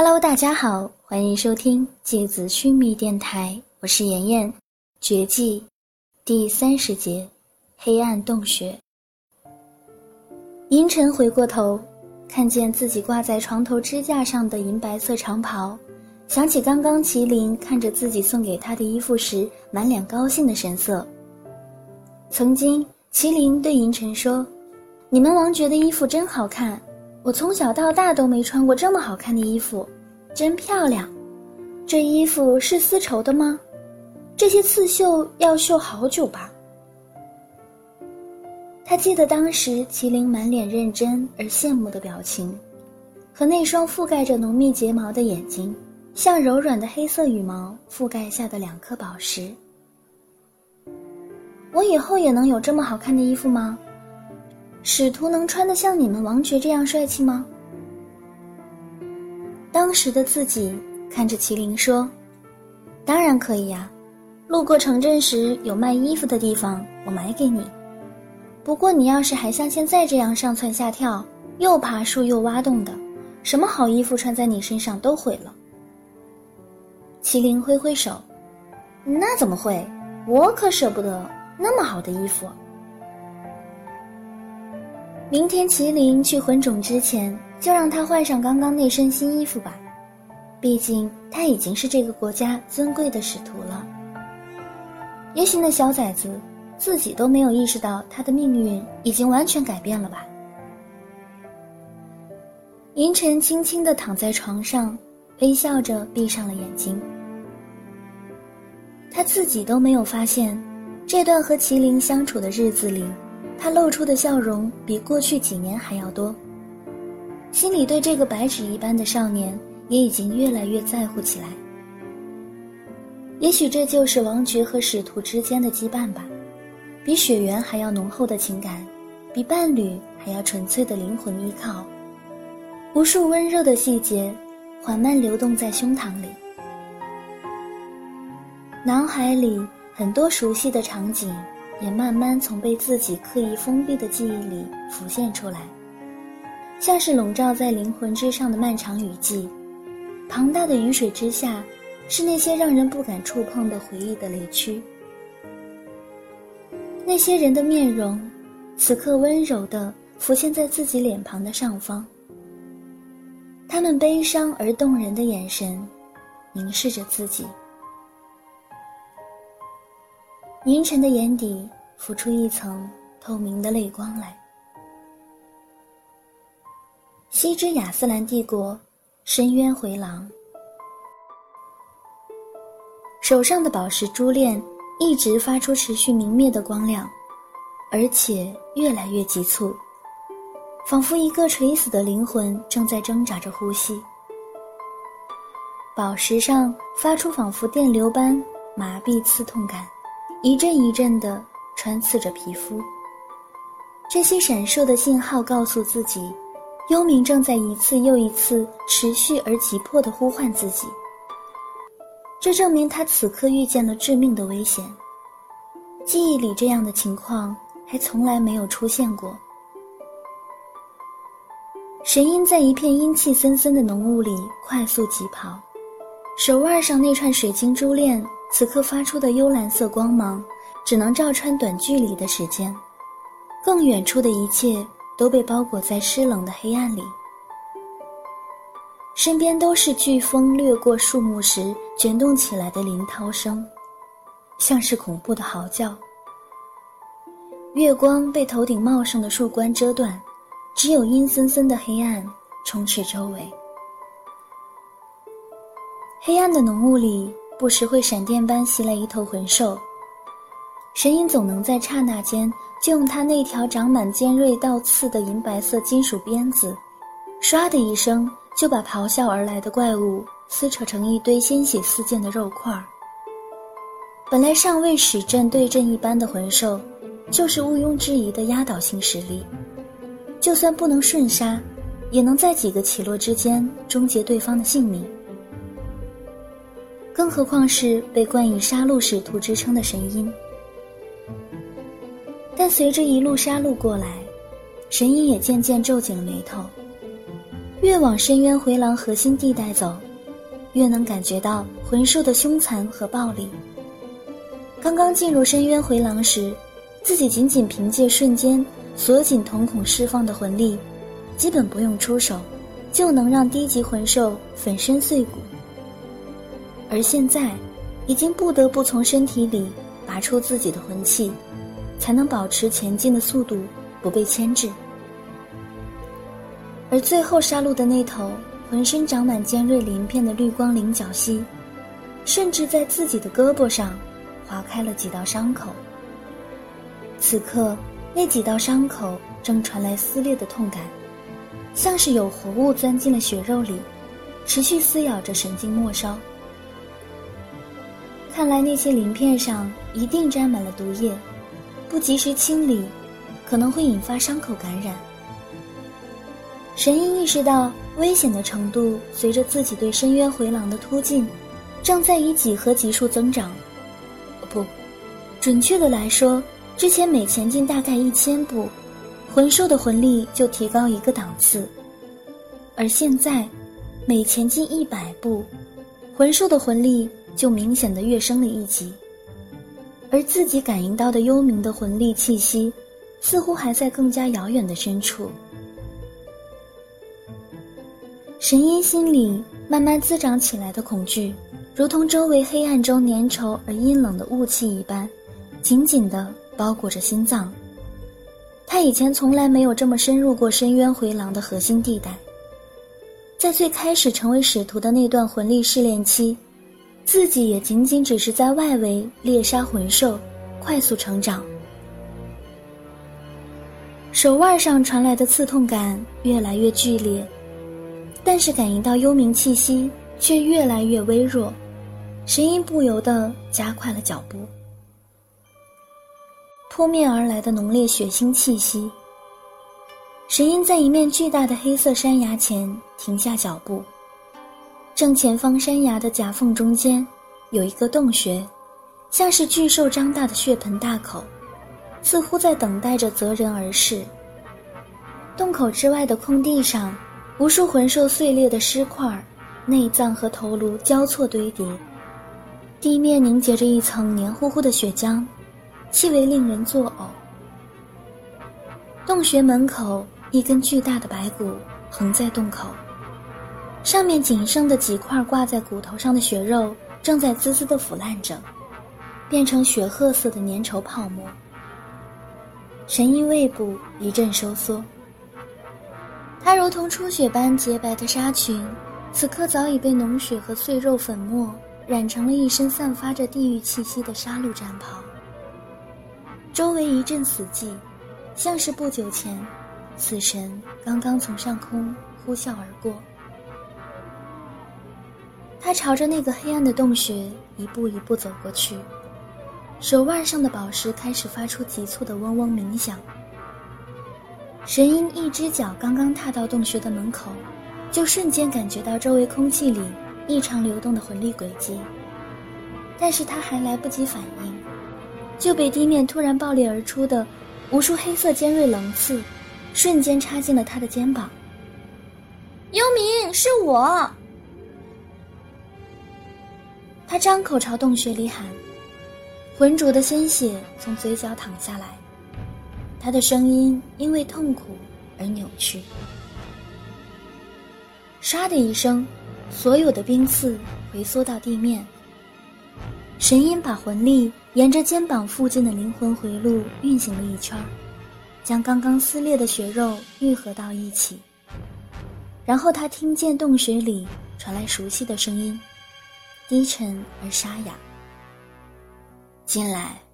Hello，大家好，欢迎收听芥子须弥电台，我是妍妍。绝技第三十节，黑暗洞穴。银尘回过头，看见自己挂在床头支架上的银白色长袍，想起刚刚麒麟看着自己送给他的衣服时满脸高兴的神色。曾经，麒麟对银尘说：“你们王爵的衣服真好看。”我从小到大都没穿过这么好看的衣服，真漂亮。这衣服是丝绸的吗？这些刺绣要绣好久吧。他记得当时麒麟满脸认真而羡慕的表情，和那双覆盖着浓密睫毛的眼睛，像柔软的黑色羽毛覆盖下的两颗宝石。我以后也能有这么好看的衣服吗？使徒能穿得像你们王爵这样帅气吗？当时的自己看着麒麟说：“当然可以呀，路过城镇时有卖衣服的地方，我买给你。不过你要是还像现在这样上蹿下跳，又爬树又挖洞的，什么好衣服穿在你身上都毁了。”麒麟挥挥手：“那怎么会？我可舍不得那么好的衣服。”明天麒麟去魂冢之前，就让他换上刚刚那身新衣服吧。毕竟他已经是这个国家尊贵的使徒了。也许那小崽子自己都没有意识到，他的命运已经完全改变了吧。银尘轻轻的躺在床上，微笑着闭上了眼睛。他自己都没有发现，这段和麒麟相处的日子里。他露出的笑容比过去几年还要多，心里对这个白纸一般的少年也已经越来越在乎起来。也许这就是王爵和使徒之间的羁绊吧，比血缘还要浓厚的情感，比伴侣还要纯粹的灵魂依靠。无数温热的细节，缓慢流动在胸膛里，脑海里很多熟悉的场景。也慢慢从被自己刻意封闭的记忆里浮现出来，像是笼罩在灵魂之上的漫长雨季，庞大的雨水之下，是那些让人不敢触碰的回忆的雷区。那些人的面容，此刻温柔地浮现在自己脸庞的上方。他们悲伤而动人的眼神，凝视着自己。银尘的眼底浮出一层透明的泪光来。西之亚斯兰帝国，深渊回廊，手上的宝石珠链一直发出持续明灭的光亮，而且越来越急促，仿佛一个垂死的灵魂正在挣扎着呼吸。宝石上发出仿佛电流般麻痹刺痛感。一阵一阵的穿刺着皮肤。这些闪烁的信号告诉自己，幽冥正在一次又一次持续而急迫的呼唤自己。这证明他此刻遇见了致命的危险。记忆里这样的情况还从来没有出现过。神鹰在一片阴气森森的浓雾里快速疾跑，手腕上那串水晶珠链。此刻发出的幽蓝色光芒，只能照穿短距离的时间，更远处的一切都被包裹在湿冷的黑暗里。身边都是飓风掠过树木时卷动起来的林涛声，像是恐怖的嚎叫。月光被头顶茂盛的树冠遮断，只有阴森森的黑暗充斥周围。黑暗的浓雾里。不时会闪电般袭来一头魂兽，神鹰总能在刹那间就用他那条长满尖锐倒刺的银白色金属鞭子，唰的一声就把咆哮而来的怪物撕扯成一堆鲜血四溅的肉块。本来尚未使阵对阵一般的魂兽，就是毋庸置疑的压倒性实力，就算不能瞬杀，也能在几个起落之间终结对方的性命。更何况是被冠以杀戮使徒之称的神鹰。但随着一路杀戮过来，神鹰也渐渐皱紧了眉头。越往深渊回廊核心地带走，越能感觉到魂兽的凶残和暴力。刚刚进入深渊回廊时，自己仅仅凭借瞬间锁紧瞳孔释放的魂力，基本不用出手，就能让低级魂兽粉身碎骨。而现在，已经不得不从身体里拔出自己的魂器，才能保持前进的速度不被牵制。而最后杀戮的那头浑身长满尖锐鳞片的绿光菱角蜥，甚至在自己的胳膊上划开了几道伤口。此刻，那几道伤口正传来撕裂的痛感，像是有活物钻进了血肉里，持续撕咬着神经末梢。看来那些鳞片上一定沾满了毒液，不及时清理，可能会引发伤口感染。神医意识到危险的程度随着自己对深渊回廊的突进，正在以几何级数增长。不，准确的来说，之前每前进大概一千步，魂兽的魂力就提高一个档次，而现在，每前进一百步，魂兽的魂力。就明显的跃升了一级，而自己感应到的幽冥的魂力气息，似乎还在更加遥远的深处。神音心里慢慢滋长起来的恐惧，如同周围黑暗中粘稠而阴冷的雾气一般，紧紧地包裹着心脏。他以前从来没有这么深入过深渊回廊的核心地带，在最开始成为使徒的那段魂力试炼期。自己也仅仅只是在外围猎杀魂兽，快速成长。手腕上传来的刺痛感越来越剧烈，但是感应到幽冥气息却越来越微弱，神音不由得加快了脚步。扑面而来的浓烈血腥气息，神音在一面巨大的黑色山崖前停下脚步。正前方山崖的夹缝中间，有一个洞穴，像是巨兽张大的血盆大口，似乎在等待着择人而噬。洞口之外的空地上，无数魂兽碎裂的尸块、内脏和头颅交错堆叠，地面凝结着一层黏糊糊的血浆，气味令人作呕。洞穴门口，一根巨大的白骨横在洞口。上面仅剩的几块挂在骨头上的血肉正在滋滋地腐烂着，变成血褐色的粘稠泡沫。神医胃部一阵收缩，他如同初雪般洁白的纱裙，此刻早已被脓血和碎肉粉末染成了一身散发着地狱气息的杀戮战袍。周围一阵死寂，像是不久前，死神刚刚从上空呼啸而过。他朝着那个黑暗的洞穴一步一步走过去，手腕上的宝石开始发出急促的嗡嗡鸣响。神鹰一只脚刚刚踏到洞穴的门口，就瞬间感觉到周围空气里异常流动的魂力轨迹，但是他还来不及反应，就被地面突然爆裂而出的无数黑色尖锐棱刺，瞬间插进了他的肩膀。幽冥，是我。他张口朝洞穴里喊，浑浊的鲜血从嘴角淌下来，他的声音因为痛苦而扭曲。唰的一声，所有的冰刺回缩到地面。神鹰把魂力沿着肩膀附近的灵魂回路运行了一圈，将刚刚撕裂的血肉愈合到一起。然后他听见洞穴里传来熟悉的声音。低沉而沙哑。近来。